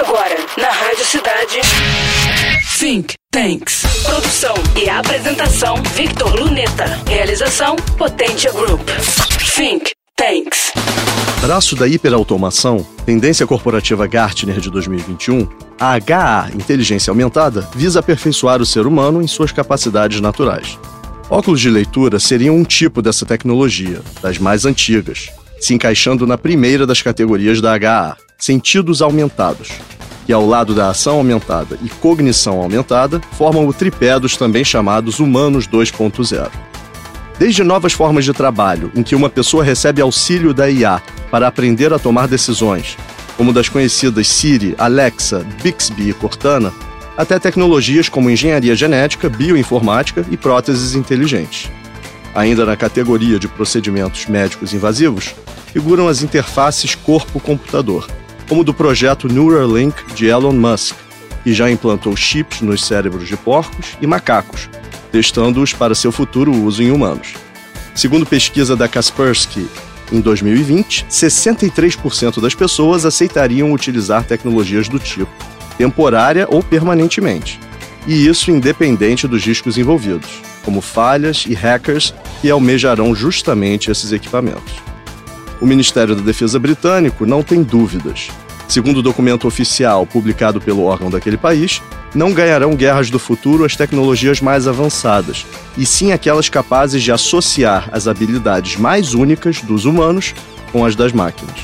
Agora, na Rádio Cidade. Think Tanks. Produção e apresentação: Victor Luneta. Realização: Potência Group. Think Tanks. Braço da hiperautomação, tendência corporativa Gartner de 2021, a HA Inteligência Aumentada visa aperfeiçoar o ser humano em suas capacidades naturais. Óculos de leitura seriam um tipo dessa tecnologia, das mais antigas, se encaixando na primeira das categorias da HA, sentidos aumentados, que ao lado da ação aumentada e cognição aumentada, formam o tripé dos também chamados humanos 2.0. Desde novas formas de trabalho, em que uma pessoa recebe auxílio da IA para aprender a tomar decisões, como das conhecidas Siri, Alexa, Bixby e Cortana, até tecnologias como engenharia genética, bioinformática e próteses inteligentes. Ainda na categoria de procedimentos médicos invasivos, figuram as interfaces corpo-computador, como do projeto Neuralink de Elon Musk, que já implantou chips nos cérebros de porcos e macacos, testando-os para seu futuro uso em humanos. Segundo pesquisa da Kaspersky, em 2020, 63% das pessoas aceitariam utilizar tecnologias do tipo temporária ou permanentemente. E isso independente dos riscos envolvidos, como falhas e hackers que almejarão justamente esses equipamentos. O Ministério da Defesa britânico não tem dúvidas. Segundo o documento oficial publicado pelo órgão daquele país, não ganharão guerras do futuro as tecnologias mais avançadas, e sim aquelas capazes de associar as habilidades mais únicas dos humanos com as das máquinas.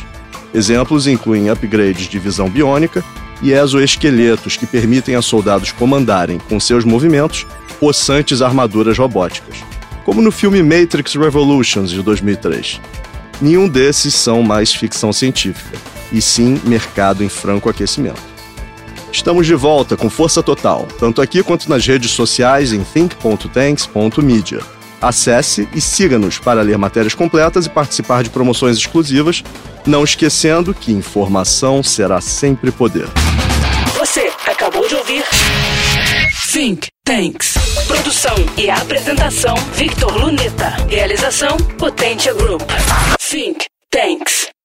Exemplos incluem upgrades de visão biônica, e exoesqueletos que permitem a soldados comandarem, com seus movimentos, possantes armaduras robóticas, como no filme Matrix Revolutions de 2003. Nenhum desses são mais ficção científica, e sim mercado em franco aquecimento. Estamos de volta com força total, tanto aqui quanto nas redes sociais em think.tanks.media. Acesse e siga-nos para ler matérias completas e participar de promoções exclusivas, não esquecendo que informação será sempre poder. Você acabou de ouvir Think Tanks. Produção e apresentação Victor Luneta. Realização Potência Group. Think Tanks.